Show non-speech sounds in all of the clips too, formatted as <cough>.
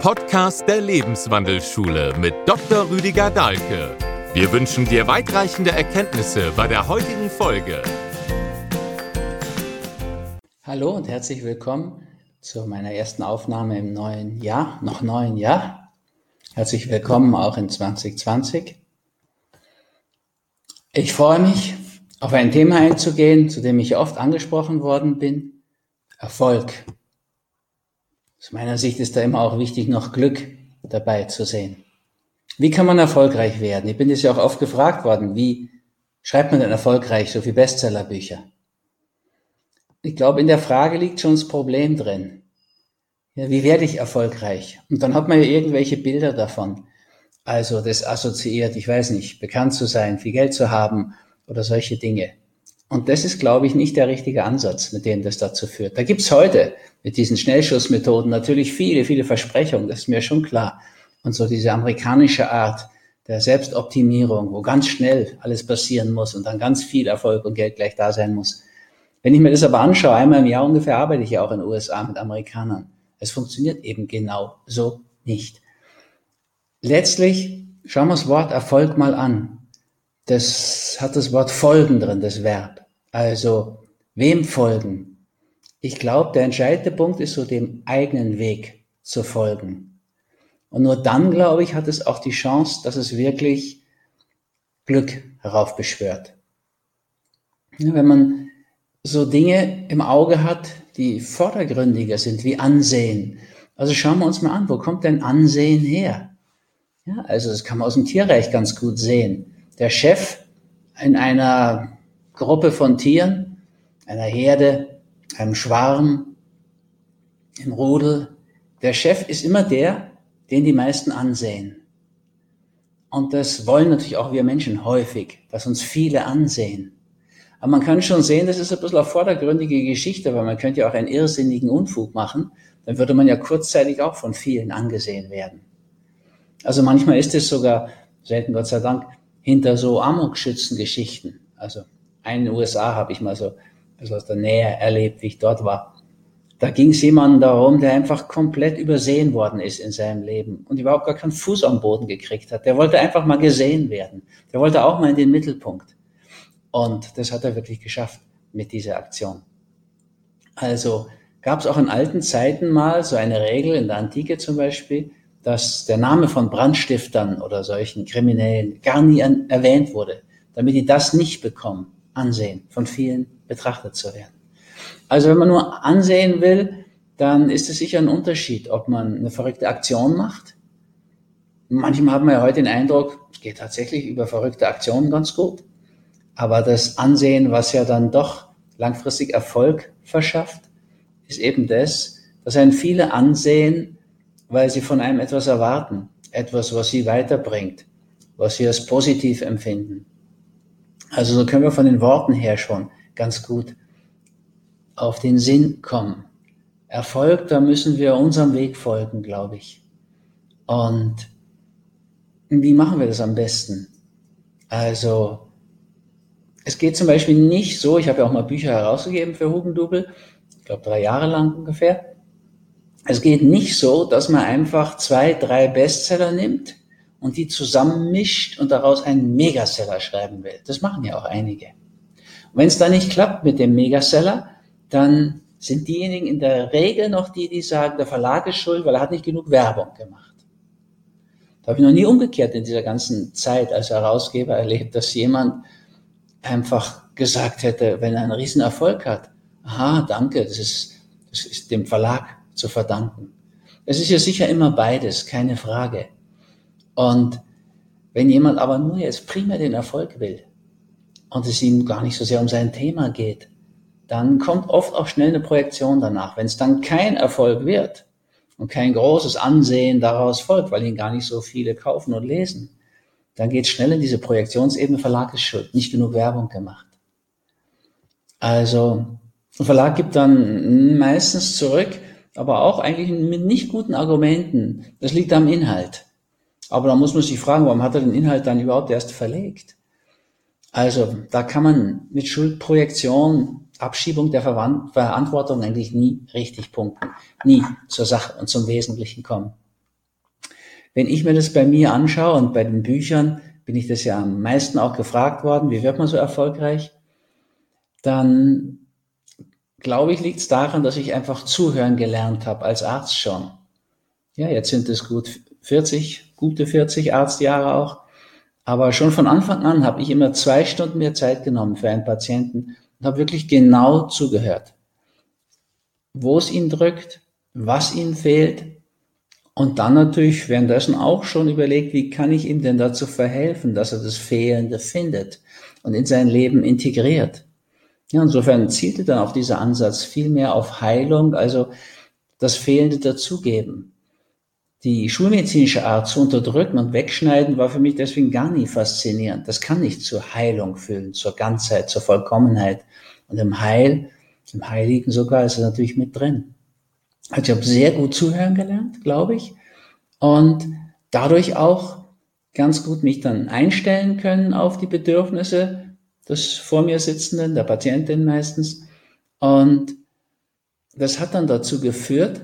Podcast der Lebenswandelschule mit Dr. Rüdiger Dahlke. Wir wünschen dir weitreichende Erkenntnisse bei der heutigen Folge. Hallo und herzlich willkommen zu meiner ersten Aufnahme im neuen Jahr, noch neuen Jahr. Herzlich willkommen auch in 2020. Ich freue mich, auf ein Thema einzugehen, zu dem ich oft angesprochen worden bin. Erfolg. Aus meiner Sicht ist da immer auch wichtig, noch Glück dabei zu sehen. Wie kann man erfolgreich werden? Ich bin jetzt ja auch oft gefragt worden, wie schreibt man denn erfolgreich so viele Bestsellerbücher? Ich glaube, in der Frage liegt schon das Problem drin. Ja, wie werde ich erfolgreich? Und dann hat man ja irgendwelche Bilder davon. Also das assoziiert, ich weiß nicht, bekannt zu sein, viel Geld zu haben oder solche Dinge. Und das ist, glaube ich, nicht der richtige Ansatz, mit dem das dazu führt. Da gibt's heute mit diesen Schnellschussmethoden natürlich viele, viele Versprechungen, das ist mir schon klar. Und so diese amerikanische Art der Selbstoptimierung, wo ganz schnell alles passieren muss und dann ganz viel Erfolg und Geld gleich da sein muss. Wenn ich mir das aber anschaue, einmal im Jahr ungefähr arbeite ich ja auch in den USA mit Amerikanern. Es funktioniert eben genau so nicht. Letztlich schauen wir das Wort Erfolg mal an. Das hat das Wort folgen drin, das Verb. Also, wem folgen? Ich glaube, der entscheidende Punkt ist so dem eigenen Weg zu folgen. Und nur dann, glaube ich, hat es auch die Chance, dass es wirklich Glück heraufbeschwört. Wenn man so Dinge im Auge hat, die vordergründiger sind, wie Ansehen. Also schauen wir uns mal an, wo kommt denn Ansehen her? Ja, also das kann man aus dem Tierreich ganz gut sehen. Der Chef in einer Gruppe von Tieren, einer Herde, einem Schwarm, im Rudel. Der Chef ist immer der, den die meisten ansehen. Und das wollen natürlich auch wir Menschen häufig, dass uns viele ansehen. Aber man kann schon sehen, das ist ein bisschen eine vordergründige Geschichte, weil man könnte ja auch einen irrsinnigen Unfug machen. Dann würde man ja kurzzeitig auch von vielen angesehen werden. Also manchmal ist es sogar, selten Gott sei Dank, hinter so Amokschützengeschichten. Also in den USA habe ich mal so also aus der Nähe erlebt, wie ich dort war. Da ging es jemandem darum, der einfach komplett übersehen worden ist in seinem Leben und überhaupt gar keinen Fuß am Boden gekriegt hat. Der wollte einfach mal gesehen werden. Der wollte auch mal in den Mittelpunkt. Und das hat er wirklich geschafft mit dieser Aktion. Also gab es auch in alten Zeiten mal so eine Regel, in der Antike zum Beispiel, dass der Name von Brandstiftern oder solchen Kriminellen gar nie erwähnt wurde, damit die das nicht bekommen. Ansehen von vielen betrachtet zu werden. Also wenn man nur ansehen will, dann ist es sicher ein Unterschied, ob man eine verrückte Aktion macht. Manchmal haben wir ja heute den Eindruck, es geht tatsächlich über verrückte Aktionen ganz gut. Aber das Ansehen, was ja dann doch langfristig Erfolg verschafft, ist eben das, dass einen viele ansehen, weil sie von einem etwas erwarten. Etwas, was sie weiterbringt, was sie als positiv empfinden. Also so können wir von den Worten her schon ganz gut auf den Sinn kommen. Erfolg, da müssen wir unserem Weg folgen, glaube ich. Und wie machen wir das am besten? Also, es geht zum Beispiel nicht so, ich habe ja auch mal Bücher herausgegeben für Hugendubel, ich glaube drei Jahre lang ungefähr. Es geht nicht so, dass man einfach zwei, drei Bestseller nimmt und die zusammenmischt und daraus einen Megaseller schreiben will. Das machen ja auch einige. Wenn es dann nicht klappt mit dem Megaseller, dann sind diejenigen in der Regel noch die, die sagen, der Verlag ist schuld, weil er hat nicht genug Werbung gemacht. Da habe ich noch nie umgekehrt in dieser ganzen Zeit als Herausgeber erlebt, dass jemand einfach gesagt hätte, wenn er einen riesen Erfolg hat, aha, danke, das ist, das ist dem Verlag zu verdanken. Es ist ja sicher immer beides, keine Frage. Und wenn jemand aber nur jetzt primär den Erfolg will und es ihm gar nicht so sehr um sein Thema geht, dann kommt oft auch schnell eine Projektion danach. Wenn es dann kein Erfolg wird und kein großes Ansehen daraus folgt, weil ihn gar nicht so viele kaufen und lesen, dann geht es schnell in diese Projektionsebene, Verlag ist schuld, nicht genug Werbung gemacht. Also, ein Verlag gibt dann meistens zurück, aber auch eigentlich mit nicht guten Argumenten. Das liegt am Inhalt. Aber da muss man sich fragen, warum hat er den Inhalt dann überhaupt erst verlegt? Also da kann man mit Schuldprojektion, Abschiebung der Verantwortung eigentlich nie richtig punkten, nie zur Sache und zum Wesentlichen kommen. wenn ich mir das bei mir anschaue und bei den Büchern bin ich das ja am meisten auch gefragt worden, wie wird man so erfolgreich, dann glaube ich, liegt es daran, dass ich einfach zuhören gelernt habe, als Arzt schon. Ja, jetzt sind es gut 40, gute 40 Arztjahre auch. Aber schon von Anfang an habe ich immer zwei Stunden mehr Zeit genommen für einen Patienten und habe wirklich genau zugehört, wo es ihn drückt, was ihm fehlt und dann natürlich währenddessen auch schon überlegt, wie kann ich ihm denn dazu verhelfen, dass er das Fehlende findet und in sein Leben integriert. Ja, insofern zielte dann auch dieser Ansatz viel mehr auf Heilung, also das Fehlende dazugeben. Die schulmedizinische Art zu unterdrücken und wegschneiden war für mich deswegen gar nie faszinierend. Das kann nicht zur Heilung führen, zur Ganzheit, zur Vollkommenheit. Und im Heil, im Heiligen sogar, ist es natürlich mit drin. Also ich habe sehr gut zuhören gelernt, glaube ich. Und dadurch auch ganz gut mich dann einstellen können auf die Bedürfnisse des vor mir sitzenden, der Patientin meistens. Und das hat dann dazu geführt,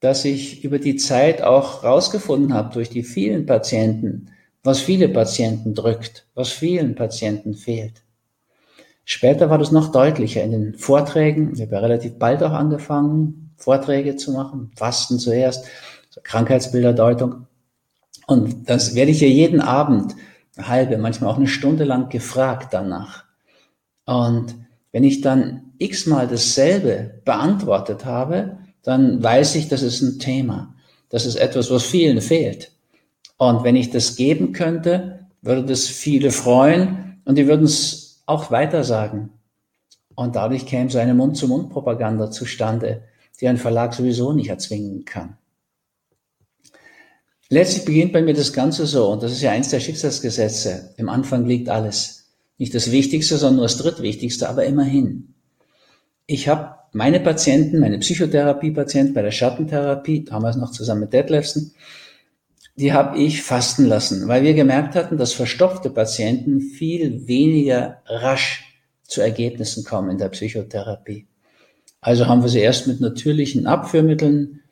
dass ich über die Zeit auch rausgefunden habe durch die vielen Patienten, was viele Patienten drückt, was vielen Patienten fehlt. Später war das noch deutlicher in den Vorträgen. Ich habe ja relativ bald auch angefangen, Vorträge zu machen, Fasten zuerst, Krankheitsbilderdeutung. Und das werde ich ja jeden Abend halbe, manchmal auch eine Stunde lang gefragt danach. Und wenn ich dann x-mal dasselbe beantwortet habe, dann weiß ich, das ist ein Thema. Das ist etwas, was vielen fehlt. Und wenn ich das geben könnte, würde das viele freuen und die würden es auch weiter sagen. Und dadurch käme so eine Mund-zu-Mund-Propaganda zustande, die ein Verlag sowieso nicht erzwingen kann. Letztlich beginnt bei mir das Ganze so, und das ist ja eins der Schicksalsgesetze. Im Anfang liegt alles. Nicht das Wichtigste, sondern nur das Drittwichtigste, aber immerhin. Ich habe meine Patienten, meine Psychotherapiepatienten bei der Schattentherapie, damals noch zusammen mit Detlefsen, die habe ich fasten lassen, weil wir gemerkt hatten, dass verstopfte Patienten viel weniger rasch zu Ergebnissen kommen in der Psychotherapie. Also haben wir sie erst mit natürlichen Abführmitteln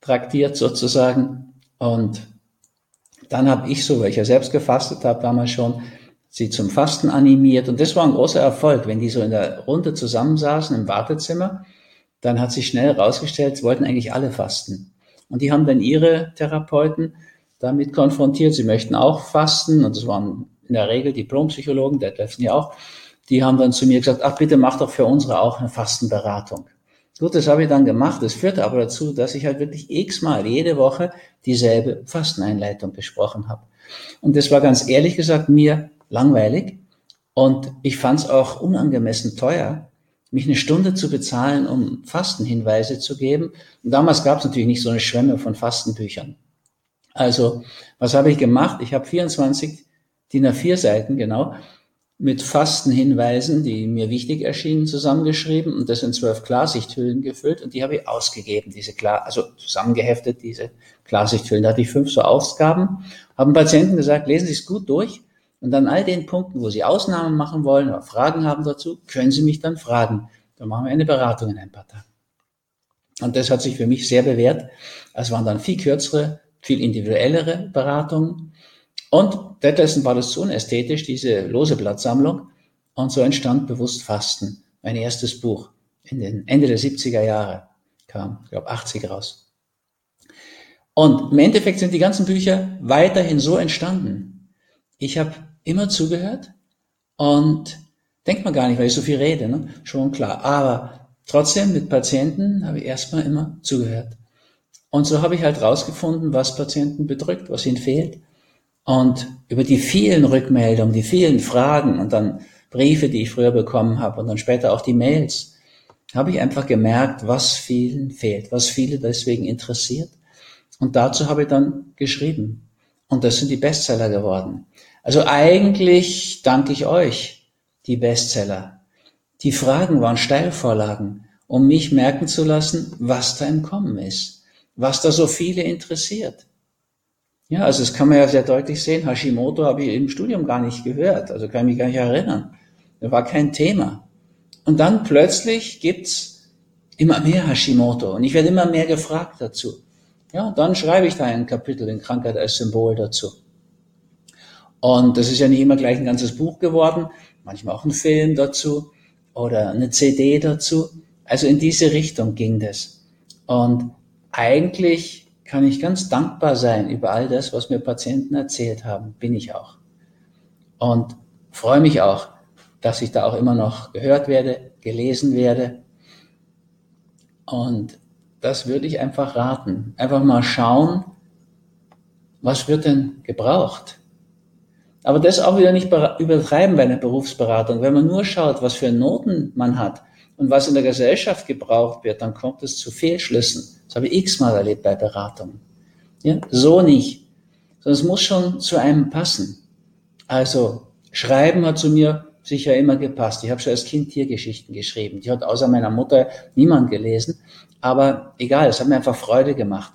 traktiert sozusagen und dann habe ich so, weil ich ja selbst gefastet habe damals schon, sie zum Fasten animiert. Und das war ein großer Erfolg. Wenn die so in der Runde zusammensaßen im Wartezimmer, dann hat sich schnell herausgestellt, wollten eigentlich alle fasten. Und die haben dann ihre Therapeuten damit konfrontiert, sie möchten auch fasten. Und das waren in der Regel Diplompsychologen, der dürfen ja auch. Die haben dann zu mir gesagt, ach bitte mach doch für unsere auch eine Fastenberatung. Gut, das habe ich dann gemacht. Das führte aber dazu, dass ich halt wirklich x-mal jede Woche dieselbe Fasteneinleitung besprochen habe. Und das war ganz ehrlich gesagt mir langweilig und ich fand es auch unangemessen teuer, mich eine Stunde zu bezahlen, um Fastenhinweise zu geben. Und damals gab es natürlich nicht so eine Schwemme von Fastenbüchern. Also, was habe ich gemacht? Ich habe 24 DIN A4 Seiten, genau, mit Fastenhinweisen, die mir wichtig erschienen, zusammengeschrieben und das in zwölf Klarsichthüllen gefüllt und die habe ich ausgegeben, diese klar, also zusammengeheftet, diese Klarsichthüllen. Da hatte ich fünf so Ausgaben, haben Patienten gesagt, lesen Sie es gut durch und an all den Punkten, wo Sie Ausnahmen machen wollen oder Fragen haben dazu, können Sie mich dann fragen. Dann machen wir eine Beratung in ein paar Tagen. Und das hat sich für mich sehr bewährt. Es waren dann viel kürzere, viel individuellere Beratungen. Und dessen war das so unästhetisch, diese lose Blattsammlung. Und so entstand Bewusst Fasten, mein erstes Buch. In den Ende der 70er Jahre kam, ich glaube, 80 raus. Und im Endeffekt sind die ganzen Bücher weiterhin so entstanden. Ich habe immer zugehört und denkt man gar nicht, weil ich so viel rede, ne? schon klar. Aber trotzdem mit Patienten habe ich erstmal immer zugehört. Und so habe ich halt rausgefunden, was Patienten bedrückt, was ihnen fehlt. Und über die vielen Rückmeldungen, die vielen Fragen und dann Briefe, die ich früher bekommen habe und dann später auch die Mails, habe ich einfach gemerkt, was vielen fehlt, was viele deswegen interessiert. Und dazu habe ich dann geschrieben. Und das sind die Bestseller geworden. Also eigentlich danke ich euch, die Bestseller. Die Fragen waren Steilvorlagen, um mich merken zu lassen, was da im Kommen ist, was da so viele interessiert. Ja, also das kann man ja sehr deutlich sehen. Hashimoto habe ich im Studium gar nicht gehört, also kann ich mich gar nicht erinnern. Da war kein Thema. Und dann plötzlich gibt's immer mehr Hashimoto und ich werde immer mehr gefragt dazu. Ja, dann schreibe ich da ein Kapitel in Krankheit als Symbol dazu. Und das ist ja nicht immer gleich ein ganzes Buch geworden, manchmal auch ein Film dazu oder eine CD dazu. Also in diese Richtung ging das. Und eigentlich kann ich ganz dankbar sein über all das, was mir Patienten erzählt haben, bin ich auch. Und freue mich auch, dass ich da auch immer noch gehört werde, gelesen werde. Und das würde ich einfach raten. Einfach mal schauen, was wird denn gebraucht? Aber das auch wieder nicht übertreiben bei einer Berufsberatung. Wenn man nur schaut, was für Noten man hat und was in der Gesellschaft gebraucht wird, dann kommt es zu Fehlschlüssen. Das habe ich x-mal erlebt bei Beratungen. Ja, so nicht. Sondern es muss schon zu einem passen. Also, Schreiben hat zu mir sicher immer gepasst. Ich habe schon als Kind Tiergeschichten geschrieben. Die hat außer meiner Mutter niemand gelesen. Aber egal, es hat mir einfach Freude gemacht.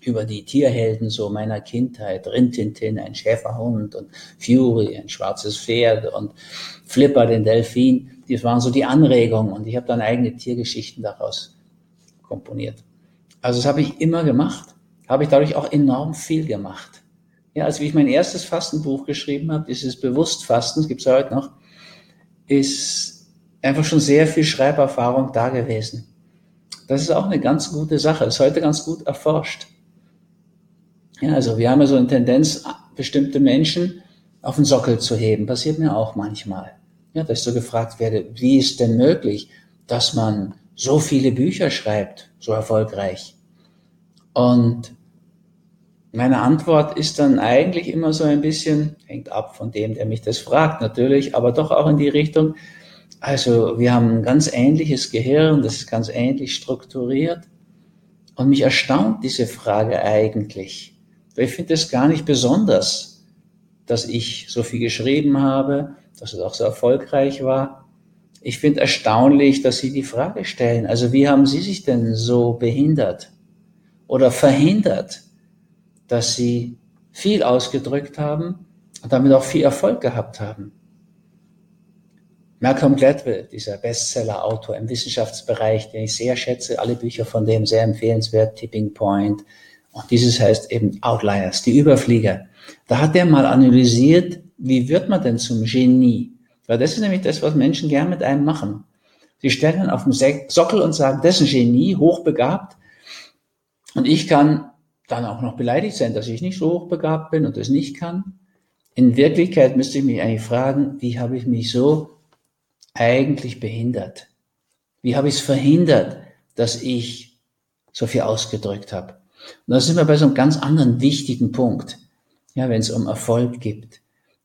Über die Tierhelden so meiner Kindheit. Rintintin, ein Schäferhund und Fury, ein schwarzes Pferd und Flipper, den Delfin. Das waren so die Anregungen und ich habe dann eigene Tiergeschichten daraus komponiert. Also das habe ich immer gemacht. Habe ich dadurch auch enorm viel gemacht. Ja, als ich mein erstes Fastenbuch geschrieben habe, dieses Bewusstfasten, gibt es ja heute noch, ist einfach schon sehr viel Schreiberfahrung da gewesen. Das ist auch eine ganz gute Sache, ist heute ganz gut erforscht. Ja, also wir haben ja so eine Tendenz, bestimmte Menschen auf den Sockel zu heben. Passiert mir auch manchmal. Ja, dass so gefragt werde, wie ist denn möglich, dass man so viele Bücher schreibt, so erfolgreich? Und meine Antwort ist dann eigentlich immer so ein bisschen, hängt ab von dem, der mich das fragt natürlich, aber doch auch in die Richtung, also wir haben ein ganz ähnliches Gehirn, das ist ganz ähnlich strukturiert. Und mich erstaunt diese Frage eigentlich. Weil ich finde es gar nicht besonders, dass ich so viel geschrieben habe, dass es auch so erfolgreich war. Ich finde erstaunlich, dass Sie die Frage stellen. Also wie haben Sie sich denn so behindert oder verhindert? dass sie viel ausgedrückt haben und damit auch viel Erfolg gehabt haben. Malcolm Gladwell, dieser Bestseller-Autor im Wissenschaftsbereich, den ich sehr schätze, alle Bücher von dem sehr empfehlenswert, Tipping Point. Und dieses heißt eben Outliers, die Überflieger. Da hat er mal analysiert, wie wird man denn zum Genie? Weil das ist nämlich das, was Menschen gern mit einem machen. Sie stellen auf dem Sockel und sagen, das ist ein Genie, hochbegabt. Und ich kann dann auch noch beleidigt sein, dass ich nicht so hochbegabt bin und das nicht kann. In Wirklichkeit müsste ich mich eigentlich fragen, wie habe ich mich so eigentlich behindert? Wie habe ich es verhindert, dass ich so viel ausgedrückt habe? Und da sind wir bei so einem ganz anderen wichtigen Punkt, ja, wenn es um Erfolg geht.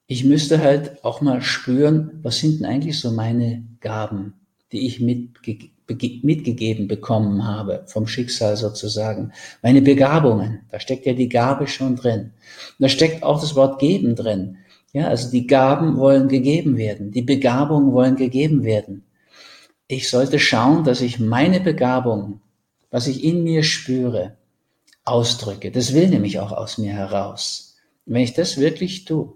Ich müsste halt auch mal spüren, was sind denn eigentlich so meine Gaben, die ich mitgegeben mitgegeben bekommen habe, vom Schicksal sozusagen. Meine Begabungen, da steckt ja die Gabe schon drin. Und da steckt auch das Wort geben drin. Ja, also die Gaben wollen gegeben werden, die Begabungen wollen gegeben werden. Ich sollte schauen, dass ich meine Begabung, was ich in mir spüre, ausdrücke. Das will nämlich auch aus mir heraus. wenn ich das wirklich tue,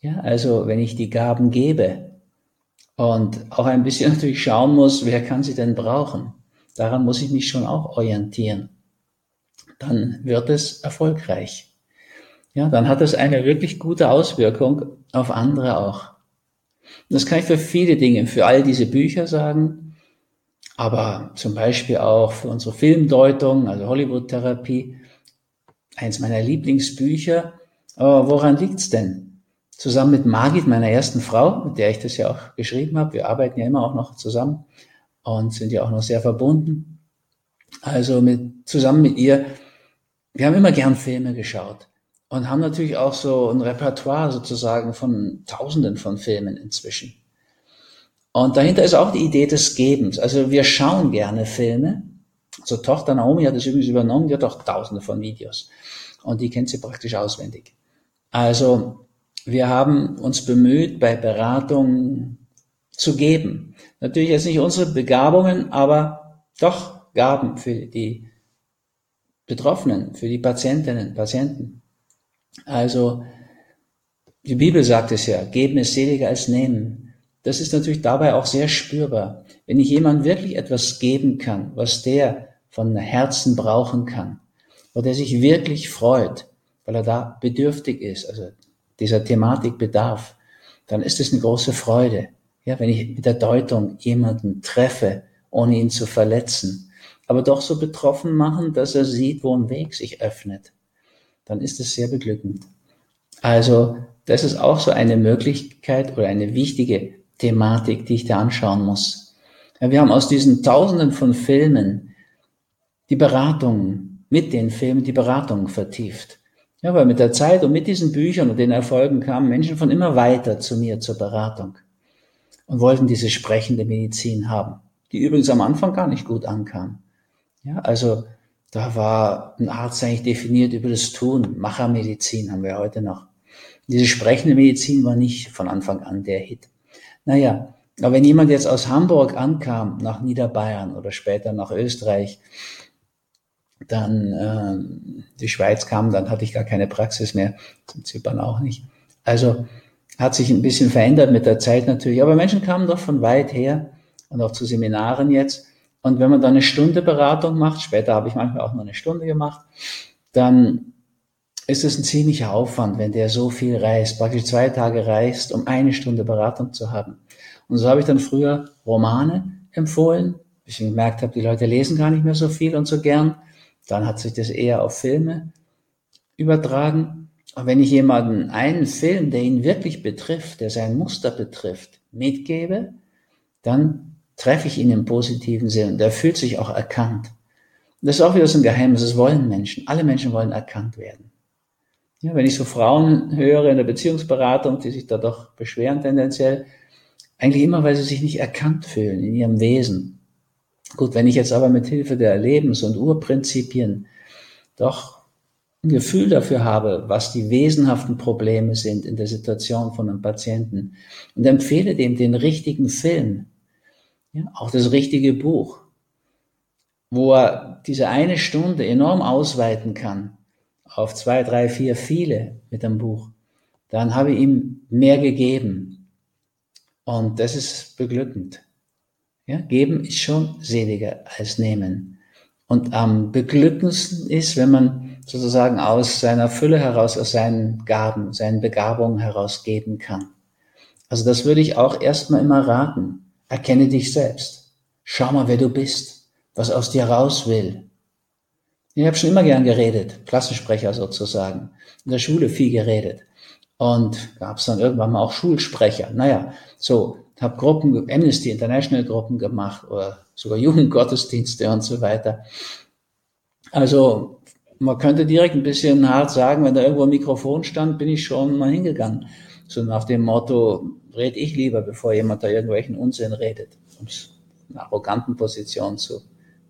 ja, also wenn ich die Gaben gebe, und auch ein bisschen <laughs> natürlich schauen muss, wer kann sie denn brauchen. Daran muss ich mich schon auch orientieren. Dann wird es erfolgreich. Ja, dann hat es eine wirklich gute Auswirkung auf andere auch. Das kann ich für viele Dinge, für all diese Bücher sagen, aber zum Beispiel auch für unsere Filmdeutung, also Hollywood-Therapie, eins meiner Lieblingsbücher. Aber woran liegt's denn? zusammen mit Margit, meiner ersten Frau, mit der ich das ja auch geschrieben habe. Wir arbeiten ja immer auch noch zusammen und sind ja auch noch sehr verbunden. Also mit, zusammen mit ihr, wir haben immer gern Filme geschaut und haben natürlich auch so ein Repertoire sozusagen von Tausenden von Filmen inzwischen. Und dahinter ist auch die Idee des Gebens. Also wir schauen gerne Filme. Unsere Tochter Naomi hat das übrigens übernommen, die hat auch Tausende von Videos und die kennt sie praktisch auswendig. Also wir haben uns bemüht, bei Beratungen zu geben. Natürlich jetzt nicht unsere Begabungen, aber doch Gaben für die Betroffenen, für die Patientinnen, Patienten. Also, die Bibel sagt es ja, geben ist seliger als nehmen. Das ist natürlich dabei auch sehr spürbar. Wenn ich jemand wirklich etwas geben kann, was der von Herzen brauchen kann, wo der sich wirklich freut, weil er da bedürftig ist, also dieser Thematik bedarf, dann ist es eine große Freude. Ja, wenn ich mit der Deutung jemanden treffe, ohne ihn zu verletzen, aber doch so betroffen machen, dass er sieht, wo ein Weg sich öffnet, dann ist es sehr beglückend. Also, das ist auch so eine Möglichkeit oder eine wichtige Thematik, die ich da anschauen muss. Ja, wir haben aus diesen Tausenden von Filmen die Beratung, mit den Filmen die Beratung vertieft. Ja, weil mit der Zeit und mit diesen Büchern und den Erfolgen kamen Menschen von immer weiter zu mir zur Beratung und wollten diese sprechende Medizin haben, die übrigens am Anfang gar nicht gut ankam. Ja, also da war ein Arzt eigentlich definiert über das Tun. Machermedizin haben wir heute noch. Diese sprechende Medizin war nicht von Anfang an der Hit. Naja, aber wenn jemand jetzt aus Hamburg ankam, nach Niederbayern oder später nach Österreich, dann äh, die Schweiz kam, dann hatte ich gar keine Praxis mehr, zum Zypern auch nicht. Also hat sich ein bisschen verändert mit der Zeit natürlich. Aber Menschen kamen doch von weit her und auch zu Seminaren jetzt. Und wenn man dann eine Stunde Beratung macht, später habe ich manchmal auch nur eine Stunde gemacht, dann ist es ein ziemlicher Aufwand, wenn der so viel reist, praktisch zwei Tage reist, um eine Stunde Beratung zu haben. Und so habe ich dann früher Romane empfohlen, bis ich gemerkt habe, die Leute lesen gar nicht mehr so viel und so gern. Dann hat sich das eher auf Filme übertragen. Und wenn ich jemanden einen Film, der ihn wirklich betrifft, der sein Muster betrifft, mitgebe, dann treffe ich ihn im positiven Sinn. Und er fühlt sich auch erkannt. Und das ist auch wieder so ein Geheimnis. Das wollen Menschen. Alle Menschen wollen erkannt werden. Ja, wenn ich so Frauen höre in der Beziehungsberatung, die sich da doch beschweren tendenziell, eigentlich immer, weil sie sich nicht erkannt fühlen in ihrem Wesen. Gut, wenn ich jetzt aber mit Hilfe der Lebens- und Urprinzipien doch ein Gefühl dafür habe, was die wesenhaften Probleme sind in der Situation von einem Patienten und empfehle dem den richtigen Film, ja, auch das richtige Buch, wo er diese eine Stunde enorm ausweiten kann, auf zwei, drei, vier, viele mit dem Buch, dann habe ich ihm mehr gegeben. Und das ist beglückend. Ja, geben ist schon seliger als nehmen. Und am beglückendsten ist, wenn man sozusagen aus seiner Fülle heraus, aus seinen Gaben, seinen Begabungen heraus geben kann. Also das würde ich auch erstmal immer raten. Erkenne dich selbst. Schau mal, wer du bist, was aus dir raus will. Ich habe schon immer gern geredet, Klassensprecher sozusagen. In der Schule viel geredet. Und gab es dann irgendwann mal auch Schulsprecher. Naja, so, habe Gruppen, Amnesty International Gruppen gemacht oder sogar <laughs> Jugendgottesdienste und so weiter. Also man könnte direkt ein bisschen hart sagen, wenn da irgendwo ein Mikrofon stand, bin ich schon mal hingegangen. So nach dem Motto, red ich lieber, bevor jemand da irgendwelchen Unsinn redet, um es in einer arroganten Position zu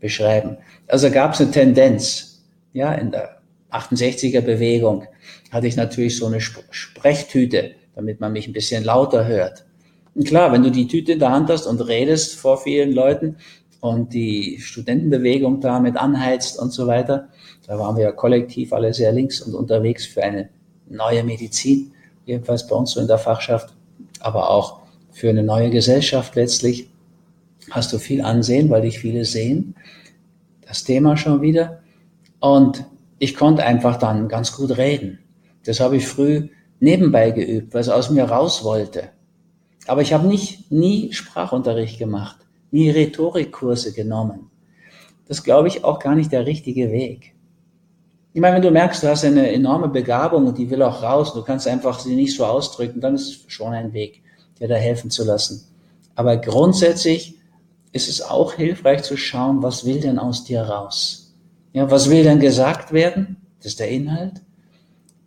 beschreiben. Also gab es eine Tendenz, ja, in der 68er Bewegung hatte ich natürlich so eine Sprechtüte, damit man mich ein bisschen lauter hört. Und klar, wenn du die Tüte in der Hand hast und redest vor vielen Leuten und die Studentenbewegung damit anheizt und so weiter, da waren wir ja kollektiv alle sehr links und unterwegs für eine neue Medizin, jedenfalls bei uns so in der Fachschaft, aber auch für eine neue Gesellschaft letztlich hast du viel Ansehen, weil dich viele sehen. Das Thema schon wieder. Und ich konnte einfach dann ganz gut reden. Das habe ich früh nebenbei geübt, weil es aus mir raus wollte. Aber ich habe nicht, nie Sprachunterricht gemacht, nie Rhetorikkurse genommen. Das glaube ich auch gar nicht der richtige Weg. Ich meine, wenn du merkst, du hast eine enorme Begabung und die will auch raus, du kannst einfach sie nicht so ausdrücken, dann ist es schon ein Weg, dir da helfen zu lassen. Aber grundsätzlich ist es auch hilfreich zu schauen, was will denn aus dir raus? Ja, was will denn gesagt werden? Das ist der Inhalt.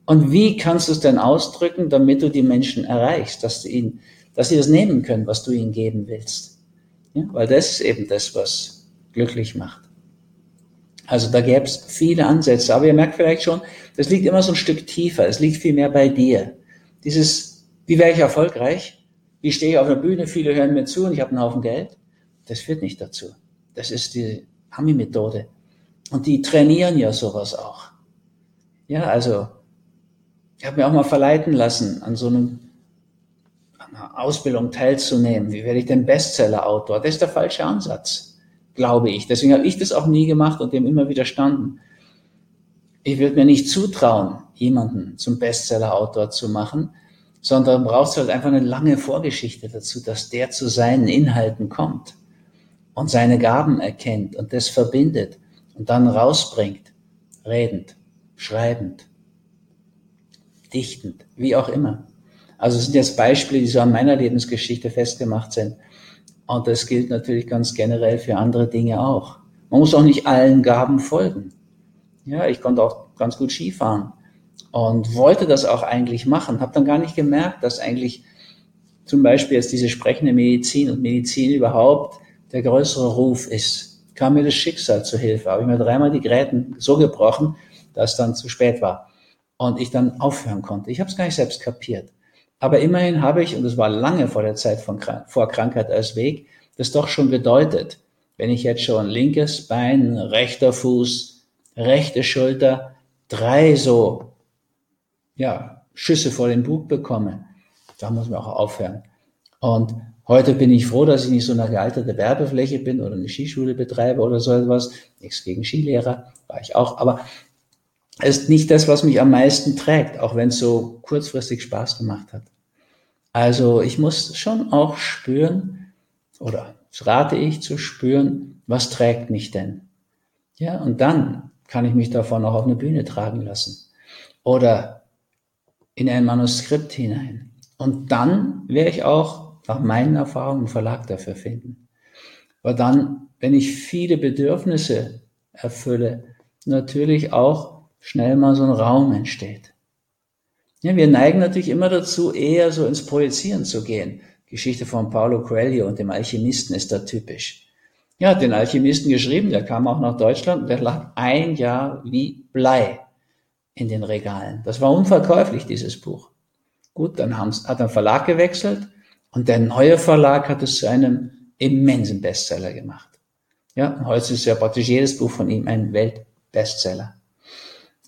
Und wie kannst du es denn ausdrücken, damit du die Menschen erreichst, dass, du ihnen, dass sie das nehmen können, was du ihnen geben willst? Ja, weil das ist eben das, was glücklich macht. Also da gäbe es viele Ansätze, aber ihr merkt vielleicht schon, das liegt immer so ein Stück tiefer, es liegt viel mehr bei dir. Dieses, wie wäre ich erfolgreich? Wie stehe ich auf der Bühne, viele hören mir zu und ich habe einen Haufen Geld? Das führt nicht dazu. Das ist die Ami-Methode. Und die trainieren ja sowas auch. Ja, also, ich habe mir auch mal verleiten lassen, an so einem, einer Ausbildung teilzunehmen. Wie werde ich denn Bestseller-Autor? Das ist der falsche Ansatz, glaube ich. Deswegen habe ich das auch nie gemacht und dem immer widerstanden. Ich würde mir nicht zutrauen, jemanden zum Bestseller-Autor zu machen, sondern brauchst halt einfach eine lange Vorgeschichte dazu, dass der zu seinen Inhalten kommt und seine Gaben erkennt und das verbindet und dann rausbringt, redend, schreibend, dichtend, wie auch immer. Also es sind jetzt Beispiele, die so an meiner Lebensgeschichte festgemacht sind. Und das gilt natürlich ganz generell für andere Dinge auch. Man muss auch nicht allen Gaben folgen. Ja, ich konnte auch ganz gut Skifahren und wollte das auch eigentlich machen, habe dann gar nicht gemerkt, dass eigentlich zum Beispiel jetzt diese sprechende Medizin und Medizin überhaupt der größere Ruf ist. Kam mir das Schicksal zu Hilfe, habe ich mir dreimal die Gräten so gebrochen, dass dann zu spät war und ich dann aufhören konnte. Ich habe es gar nicht selbst kapiert. Aber immerhin habe ich, und das war lange vor der Zeit von, vor Krankheit als Weg, das doch schon bedeutet, wenn ich jetzt schon linkes Bein, rechter Fuß, rechte Schulter, drei so, ja, Schüsse vor den Bug bekomme, da muss man auch aufhören. Und heute bin ich froh, dass ich nicht so eine gealterte Werbefläche bin oder eine Skischule betreibe oder so etwas. Nichts gegen Skilehrer, war ich auch. Aber es ist nicht das, was mich am meisten trägt, auch wenn es so kurzfristig Spaß gemacht hat. Also ich muss schon auch spüren, oder rate ich zu spüren, was trägt mich denn? Ja, und dann kann ich mich davon auch auf eine Bühne tragen lassen. Oder in ein Manuskript hinein. Und dann werde ich auch nach meinen Erfahrungen einen Verlag dafür finden. Weil dann, wenn ich viele Bedürfnisse erfülle, natürlich auch schnell mal so ein Raum entsteht. Ja, wir neigen natürlich immer dazu, eher so ins Projizieren zu gehen. Geschichte von Paulo Coelho und dem Alchemisten ist da typisch. Ja, hat den Alchemisten geschrieben, der kam auch nach Deutschland, der lag ein Jahr wie Blei in den Regalen. Das war unverkäuflich, dieses Buch. Gut, dann hat er Verlag gewechselt und der neue Verlag hat es zu einem immensen Bestseller gemacht. Ja, heute ist ja praktisch jedes Buch von ihm ein Weltbestseller.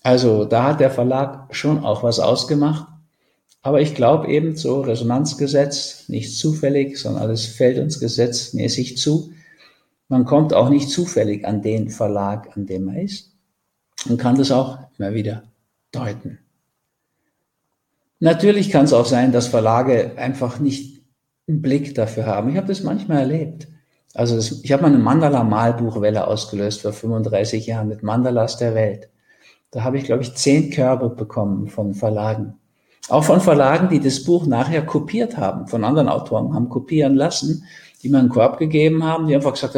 Also da hat der Verlag schon auch was ausgemacht. Aber ich glaube eben so Resonanzgesetz, nicht zufällig, sondern alles fällt uns gesetzmäßig zu. Man kommt auch nicht zufällig an den Verlag, an dem man ist und kann das auch immer wieder deuten. Natürlich kann es auch sein, dass Verlage einfach nicht einen Blick dafür haben. Ich habe das manchmal erlebt. Also das, ich habe mal eine Mandala-Malbuchwelle ausgelöst vor 35 Jahren mit Mandalas der Welt. Da habe ich, glaube ich, zehn Körbe bekommen von Verlagen. Auch von Verlagen, die das Buch nachher kopiert haben, von anderen Autoren haben kopieren lassen, die mir einen Korb gegeben haben, die einfach gesagt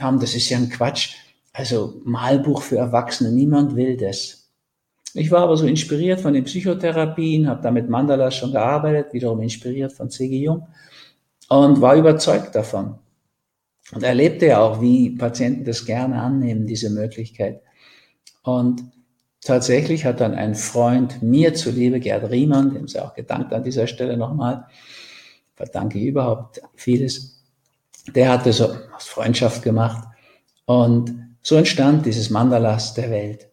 haben, das ist ja ein Quatsch. Also Malbuch für Erwachsene, niemand will das. Ich war aber so inspiriert von den Psychotherapien, habe damit Mandalas schon gearbeitet, wiederum inspiriert von C.G. Jung und war überzeugt davon. Und erlebte ja auch, wie Patienten das gerne annehmen, diese Möglichkeit. Und Tatsächlich hat dann ein Freund mir zuliebe, Gerd Riemann, dem sei auch gedankt an dieser Stelle nochmal, verdanke ich überhaupt vieles, der hatte so aus Freundschaft gemacht und so entstand dieses Mandalas der Welt.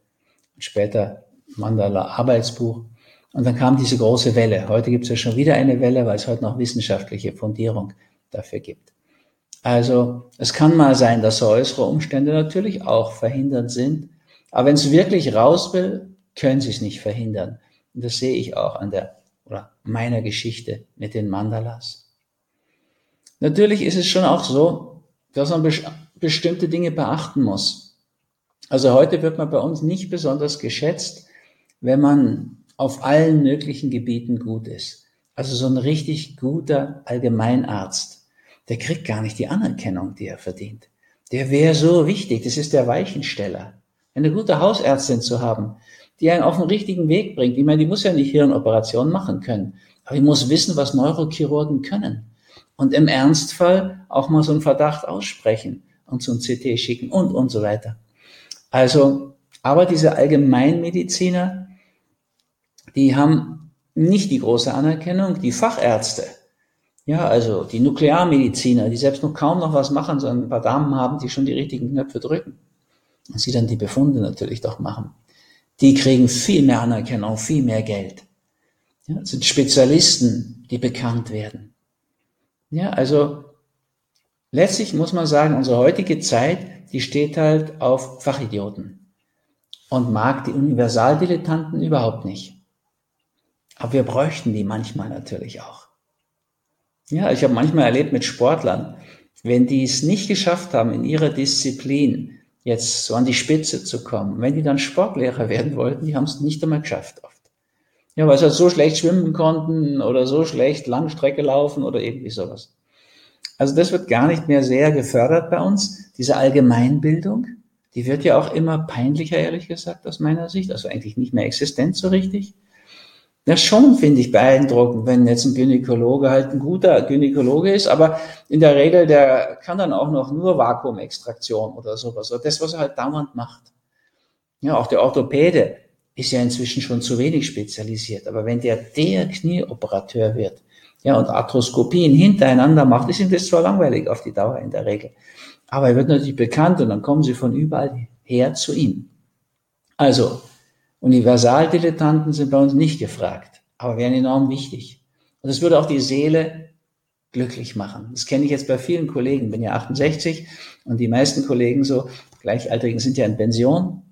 Später Mandala Arbeitsbuch. Und dann kam diese große Welle. Heute gibt es ja schon wieder eine Welle, weil es heute noch wissenschaftliche Fundierung dafür gibt. Also es kann mal sein, dass so äußere Umstände natürlich auch verhindert sind, aber wenn es wirklich raus will, können sie es nicht verhindern. Und das sehe ich auch an der oder meiner Geschichte mit den Mandalas. Natürlich ist es schon auch so, dass man bestimmte Dinge beachten muss. Also heute wird man bei uns nicht besonders geschätzt, wenn man auf allen möglichen Gebieten gut ist. Also so ein richtig guter Allgemeinarzt, der kriegt gar nicht die Anerkennung, die er verdient. Der wäre so wichtig, das ist der Weichensteller eine gute Hausärztin zu haben, die einen auf den richtigen Weg bringt. Ich meine, die muss ja nicht Hirnoperationen machen können, aber die muss wissen, was Neurochirurgen können. Und im Ernstfall auch mal so einen Verdacht aussprechen und ein CT schicken und, und so weiter. Also, aber diese Allgemeinmediziner, die haben nicht die große Anerkennung, die Fachärzte, ja, also die Nuklearmediziner, die selbst noch kaum noch was machen, sondern ein paar Damen haben, die schon die richtigen Knöpfe drücken und sie dann die Befunde natürlich doch machen, die kriegen viel mehr Anerkennung, viel mehr Geld. Ja, das sind Spezialisten, die bekannt werden. Ja, also letztlich muss man sagen, unsere heutige Zeit, die steht halt auf Fachidioten. und mag die Universaldilettanten überhaupt nicht. Aber wir bräuchten die manchmal natürlich auch. Ja, ich habe manchmal erlebt mit Sportlern, wenn die es nicht geschafft haben, in ihrer Disziplin jetzt so an die Spitze zu kommen, wenn die dann Sportlehrer <laughs> werden wollten, die haben es nicht einmal geschafft oft. Ja, weil sie halt so schlecht schwimmen konnten oder so schlecht Langstrecke laufen oder irgendwie sowas. Also das wird gar nicht mehr sehr gefördert bei uns, diese Allgemeinbildung. Die wird ja auch immer peinlicher, ehrlich gesagt, aus meiner Sicht. Also eigentlich nicht mehr existent so richtig. Das schon finde ich beeindruckend, wenn jetzt ein Gynäkologe halt ein guter Gynäkologe ist, aber in der Regel, der kann dann auch noch nur Vakuumextraktion oder sowas. Oder das, was er halt dauernd macht. Ja, auch der Orthopäde ist ja inzwischen schon zu wenig spezialisiert. Aber wenn der der Knieoperateur wird, ja, und Arthroskopien hintereinander macht, ist ihm das zwar langweilig auf die Dauer in der Regel. Aber er wird natürlich bekannt und dann kommen sie von überall her zu ihm. Also, Universaldilettanten sind bei uns nicht gefragt, aber wären enorm wichtig. Und es würde auch die Seele glücklich machen. Das kenne ich jetzt bei vielen Kollegen, bin ja 68 und die meisten Kollegen so Gleichaltrigen sind ja in Pension.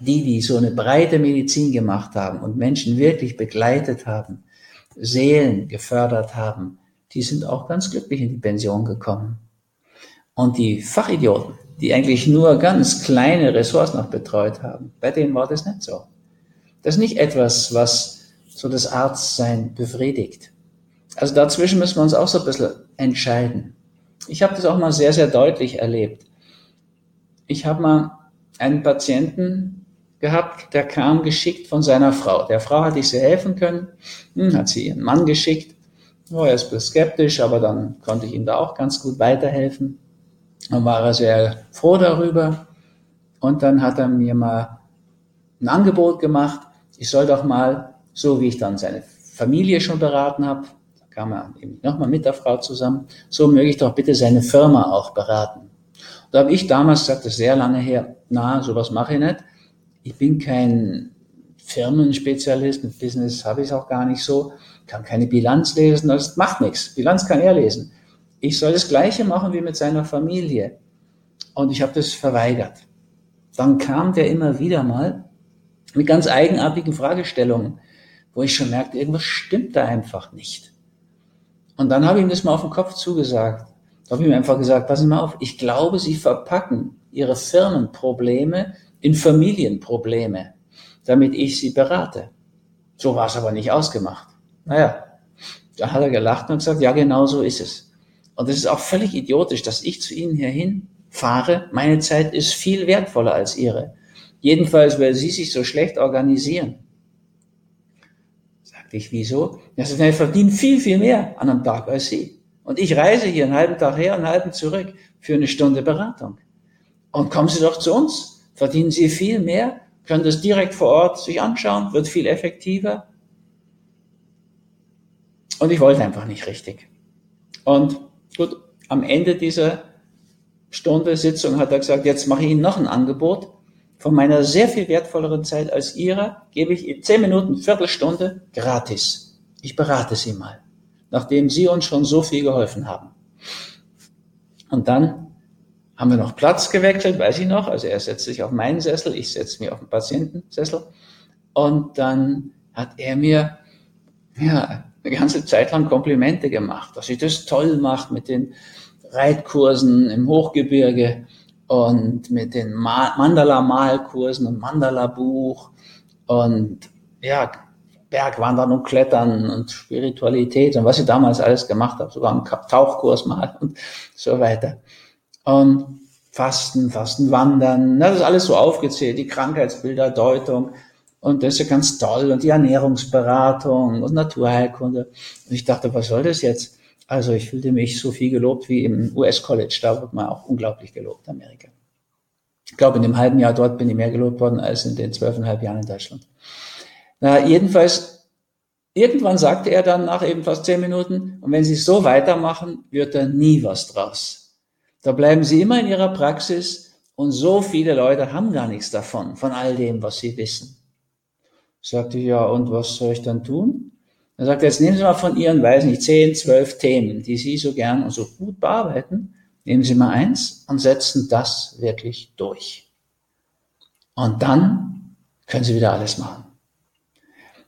Die, die so eine breite Medizin gemacht haben und Menschen wirklich begleitet haben, Seelen gefördert haben, die sind auch ganz glücklich in die Pension gekommen. Und die Fachidioten, die eigentlich nur ganz kleine Ressorts noch betreut haben, bei denen war das nicht so. Das ist nicht etwas, was so das Arztsein befriedigt. Also dazwischen müssen wir uns auch so ein bisschen entscheiden. Ich habe das auch mal sehr, sehr deutlich erlebt. Ich habe mal einen Patienten gehabt, der kam geschickt von seiner Frau. Der Frau hatte ich sehr helfen können, hm, hat sie ihren Mann geschickt. War erst ein bisschen skeptisch, aber dann konnte ich ihm da auch ganz gut weiterhelfen. Dann war er sehr froh darüber. Und dann hat er mir mal ein Angebot gemacht. Ich soll doch mal, so wie ich dann seine Familie schon beraten habe, da kam er eben nochmal mit der Frau zusammen, so möge ich doch bitte seine Firma auch beraten. Da habe ich damals gesagt, das ist sehr lange her, na, sowas mache ich nicht. Ich bin kein Firmenspezialist, mit Business habe ich es auch gar nicht so, kann keine Bilanz lesen, das macht nichts. Bilanz kann er lesen ich soll das Gleiche machen wie mit seiner Familie. Und ich habe das verweigert. Dann kam der immer wieder mal mit ganz eigenartigen Fragestellungen, wo ich schon merkte, irgendwas stimmt da einfach nicht. Und dann habe ich ihm das mal auf den Kopf zugesagt. Da habe ich ihm einfach gesagt, passen Sie mal auf, ich glaube, Sie verpacken Ihre Firmenprobleme in Familienprobleme, damit ich Sie berate. So war es aber nicht ausgemacht. Naja, da hat er gelacht und gesagt, ja, genau so ist es. Und es ist auch völlig idiotisch, dass ich zu Ihnen hierhin fahre. Meine Zeit ist viel wertvoller als Ihre. Jedenfalls, weil Sie sich so schlecht organisieren. Sagte ich, wieso? Ja, Sie verdienen viel, viel mehr an einem Tag als Sie. Und ich reise hier einen halben Tag her und einen halben zurück für eine Stunde Beratung. Und kommen Sie doch zu uns. Verdienen Sie viel mehr, können das direkt vor Ort sich anschauen, wird viel effektiver. Und ich wollte einfach nicht richtig. Und Gut, am Ende dieser Stunde Sitzung hat er gesagt, jetzt mache ich Ihnen noch ein Angebot. Von meiner sehr viel wertvolleren Zeit als Ihrer gebe ich Ihnen zehn Minuten, Viertelstunde gratis. Ich berate Sie mal, nachdem Sie uns schon so viel geholfen haben. Und dann haben wir noch Platz gewechselt, weiß ich noch. Also er setzt sich auf meinen Sessel, ich setze mich auf den Patientensessel. Und dann hat er mir ja, eine ganze Zeit lang Komplimente gemacht, dass ich das toll mache mit den Reitkursen im Hochgebirge und mit den Mandala-Malkursen und Mandala-Buch und ja, Bergwandern und Klettern und Spiritualität und was ich damals alles gemacht habe, sogar einen Tauchkurs mal <laughs> und so weiter. Und Fasten, Fastenwandern, das ist alles so aufgezählt, die Krankheitsbilder, Deutung, und das ist ja ganz toll. Und die Ernährungsberatung und Naturheilkunde. Und ich dachte, was soll das jetzt? Also ich fühlte mich so viel gelobt wie im US-College. Da wird man auch unglaublich gelobt, Amerika. Ich glaube, in dem halben Jahr dort bin ich mehr gelobt worden als in den zwölfeinhalb Jahren in Deutschland. Na, jedenfalls, irgendwann sagte er dann nach eben fast zehn Minuten, und wenn Sie so weitermachen, wird da nie was draus. Da bleiben Sie immer in Ihrer Praxis und so viele Leute haben gar nichts davon, von all dem, was Sie wissen. Sagte ich, ja, und was soll ich dann tun? Dann sagte er, jetzt nehmen Sie mal von Ihren, weiß nicht, 10, 12 Themen, die Sie so gern und so gut bearbeiten, nehmen Sie mal eins und setzen das wirklich durch. Und dann können Sie wieder alles machen.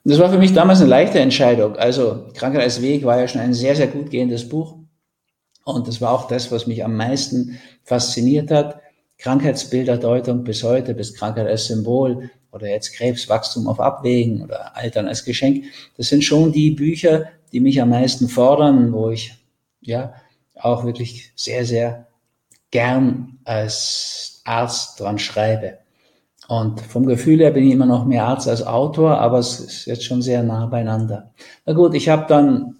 Und das war für mich damals eine leichte Entscheidung. Also Krankheit als Weg war ja schon ein sehr, sehr gut gehendes Buch. Und das war auch das, was mich am meisten fasziniert hat. Krankheitsbilderdeutung bis heute, bis Krankheit als Symbol oder jetzt Krebswachstum auf Abwägen oder Altern als Geschenk. Das sind schon die Bücher, die mich am meisten fordern, wo ich ja auch wirklich sehr, sehr gern als Arzt dran schreibe. Und vom Gefühl her bin ich immer noch mehr Arzt als Autor, aber es ist jetzt schon sehr nah beieinander. Na gut, ich habe dann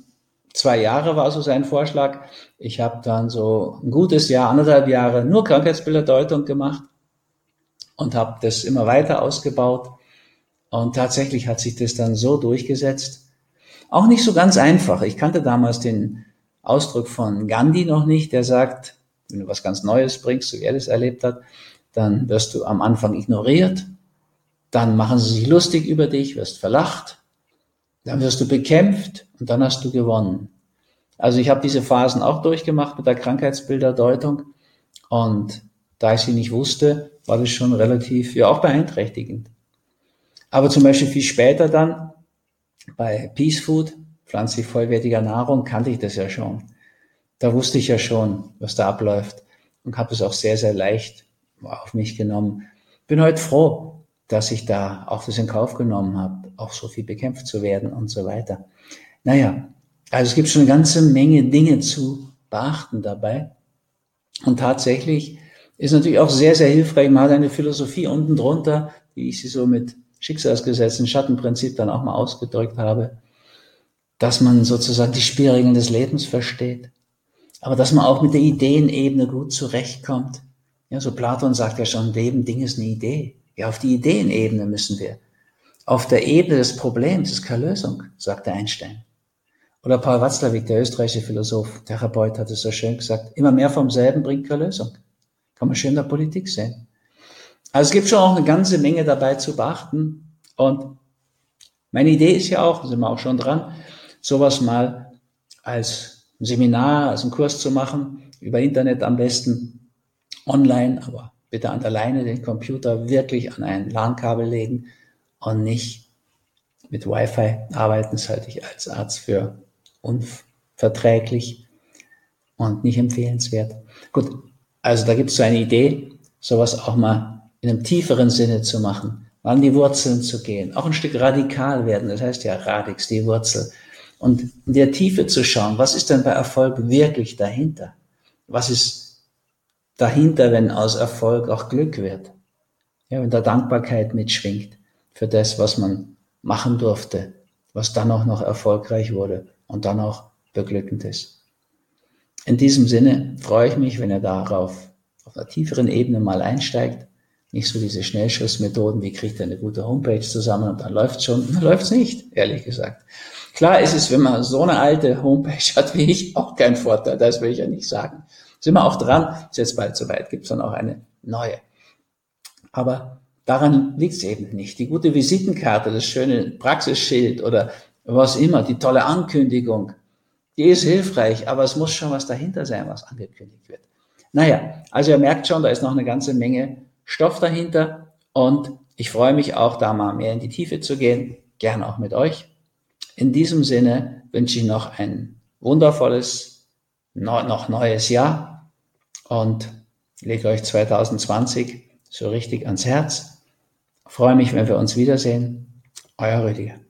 zwei Jahre war so sein Vorschlag. Ich habe dann so ein gutes Jahr, anderthalb Jahre nur Krankheitsbilderdeutung gemacht und habe das immer weiter ausgebaut. Und tatsächlich hat sich das dann so durchgesetzt. Auch nicht so ganz einfach. Ich kannte damals den Ausdruck von Gandhi noch nicht, der sagt, wenn du was ganz Neues bringst, so wie er das erlebt hat, dann wirst du am Anfang ignoriert, dann machen sie sich lustig über dich, wirst verlacht, dann wirst du bekämpft und dann hast du gewonnen. Also ich habe diese Phasen auch durchgemacht mit der Krankheitsbilderdeutung und da ich sie nicht wusste, war das schon relativ, ja auch beeinträchtigend. Aber zum Beispiel viel später dann bei Peace Food, pflanzlich vollwertiger Nahrung, kannte ich das ja schon. Da wusste ich ja schon, was da abläuft und habe es auch sehr, sehr leicht auf mich genommen. Bin heute froh, dass ich da auch das in Kauf genommen habe, auch so viel bekämpft zu werden und so weiter. Naja, also es gibt schon eine ganze Menge Dinge zu beachten dabei. Und tatsächlich ist natürlich auch sehr, sehr hilfreich, mal eine Philosophie unten drunter, wie ich sie so mit Schicksalsgesetzen, Schattenprinzip dann auch mal ausgedrückt habe, dass man sozusagen die Spielregeln des Lebens versteht, aber dass man auch mit der Ideenebene gut zurechtkommt. Ja, so Platon sagt ja schon, Leben, Ding ist eine Idee. Ja, auf die Ideenebene müssen wir. Auf der Ebene des Problems ist keine Lösung, sagte Einstein. Oder Paul Watzlawick, der österreichische Philosoph, Therapeut, hat es so schön gesagt, immer mehr vom selben bringt keine Lösung. Kann man schön in der Politik sehen. Also es gibt schon auch eine ganze Menge dabei zu beachten. Und meine Idee ist ja auch, sind wir auch schon dran, sowas mal als Seminar, als einen Kurs zu machen, über Internet am besten, online, aber bitte an der Leine den Computer wirklich an ein LAN-Kabel legen und nicht mit Wi-Fi arbeiten. Das halte ich als Arzt für unverträglich und nicht empfehlenswert. Gut, also da gibt es so eine Idee, sowas auch mal in einem tieferen Sinne zu machen, an die Wurzeln zu gehen, auch ein Stück radikal werden, das heißt ja Radix, die Wurzel. Und in der Tiefe zu schauen, was ist denn bei Erfolg wirklich dahinter? Was ist dahinter, wenn aus Erfolg auch Glück wird? Ja, wenn da Dankbarkeit mitschwingt für das, was man machen durfte, was dann auch noch erfolgreich wurde und dann auch beglückend ist. In diesem Sinne freue ich mich, wenn ihr darauf auf einer tieferen Ebene mal einsteigt. Nicht so diese Schnellschussmethoden, wie kriegt ihr eine gute Homepage zusammen und dann läuft schon, <laughs> dann läuft es nicht, ehrlich gesagt. Klar ist es, wenn man so eine alte Homepage hat wie ich, auch kein Vorteil, das will ich ja nicht sagen. Sind wir auch dran, ist jetzt bald soweit, gibt es dann auch eine neue. Aber daran liegt es eben nicht. Die gute Visitenkarte, das schöne Praxisschild oder was immer, die tolle Ankündigung, die ist hilfreich, aber es muss schon was dahinter sein, was angekündigt wird. Naja, also ihr merkt schon, da ist noch eine ganze Menge Stoff dahinter und ich freue mich auch, da mal mehr in die Tiefe zu gehen, gern auch mit euch. In diesem Sinne wünsche ich noch ein wundervolles, noch neues Jahr und lege euch 2020 so richtig ans Herz. Freue mich, wenn wir uns wiedersehen. Euer Rüdiger.